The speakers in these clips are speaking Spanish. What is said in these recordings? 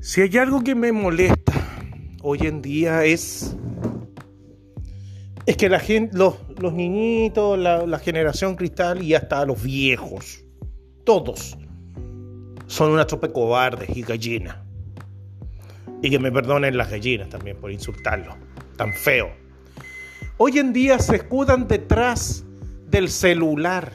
Si hay algo que me molesta hoy en día es, es que la gente, los, los niñitos, la, la generación cristal y hasta los viejos, todos, son una tropa de cobardes y gallinas. Y que me perdonen las gallinas también por insultarlo, tan feo. Hoy en día se escudan detrás del celular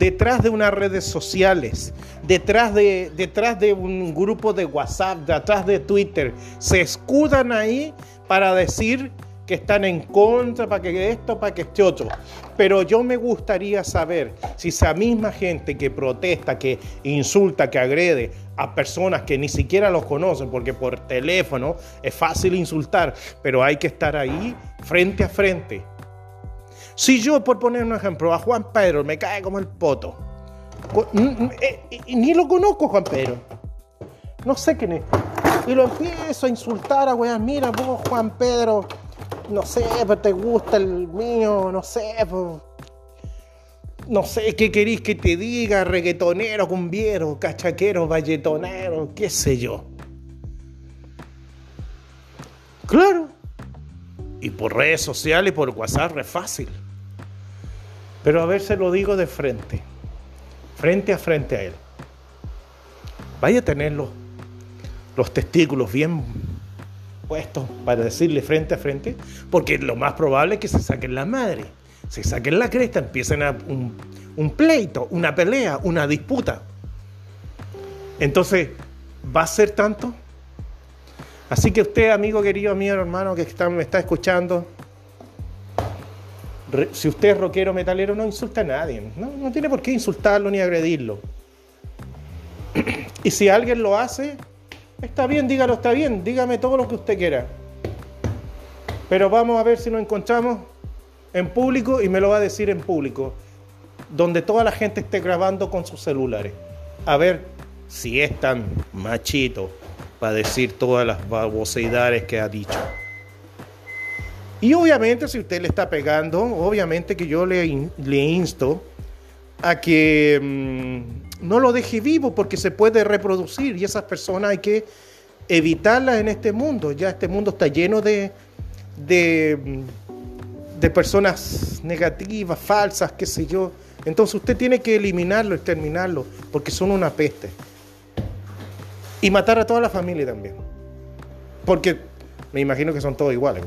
detrás de unas redes sociales, detrás de, detrás de un grupo de WhatsApp, detrás de Twitter, se escudan ahí para decir que están en contra, para que esto, para que este otro. Pero yo me gustaría saber si esa misma gente que protesta, que insulta, que agrede a personas que ni siquiera los conocen, porque por teléfono es fácil insultar, pero hay que estar ahí frente a frente si yo, por poner un ejemplo, a Juan Pedro me cae como el poto, eh, ni lo conozco Juan Pedro, no sé quién es, y lo empiezo a insultar a weón, mira vos Juan Pedro, no sé, pero te gusta el mío, no sé, pues, no sé qué queréis que te diga, reggaetonero, cumbiero, cachaquero, valletonero, qué sé yo. Claro. Y por redes sociales y por WhatsApp es fácil. Pero a ver, se lo digo de frente, frente a frente a él. Vaya a tener los, testículos bien puestos para decirle frente a frente, porque lo más probable es que se saquen la madre, se saquen la cresta, empiecen a un pleito, una pelea, una disputa. Entonces, ¿va a ser tanto? Así que usted, amigo querido mío, hermano, que está, me está escuchando, si usted es rockero metalero, no insulta a nadie. No, tiene por qué insultarlo ni agredirlo. Y si alguien lo hace, está bien, dígalo, está bien, dígame todo lo que usted quiera. Pero vamos a ver si nos encontramos en público y me lo va a decir en público, donde toda la gente esté grabando con sus celulares. A ver si es tan machito para decir todas las baboseidades que ha dicho. Y obviamente si usted le está pegando, obviamente que yo le, insto a que mm, no lo deje vivo porque se puede reproducir y esas personas hay que evitarlas en este mundo. Ya este mundo está lleno de, de, mm, de personas negativas, falsas, qué sé yo. Entonces usted tiene que eliminarlo, exterminarlo, porque son una peste. Y matar a toda la familia también. Porque me imagino que son todos iguales.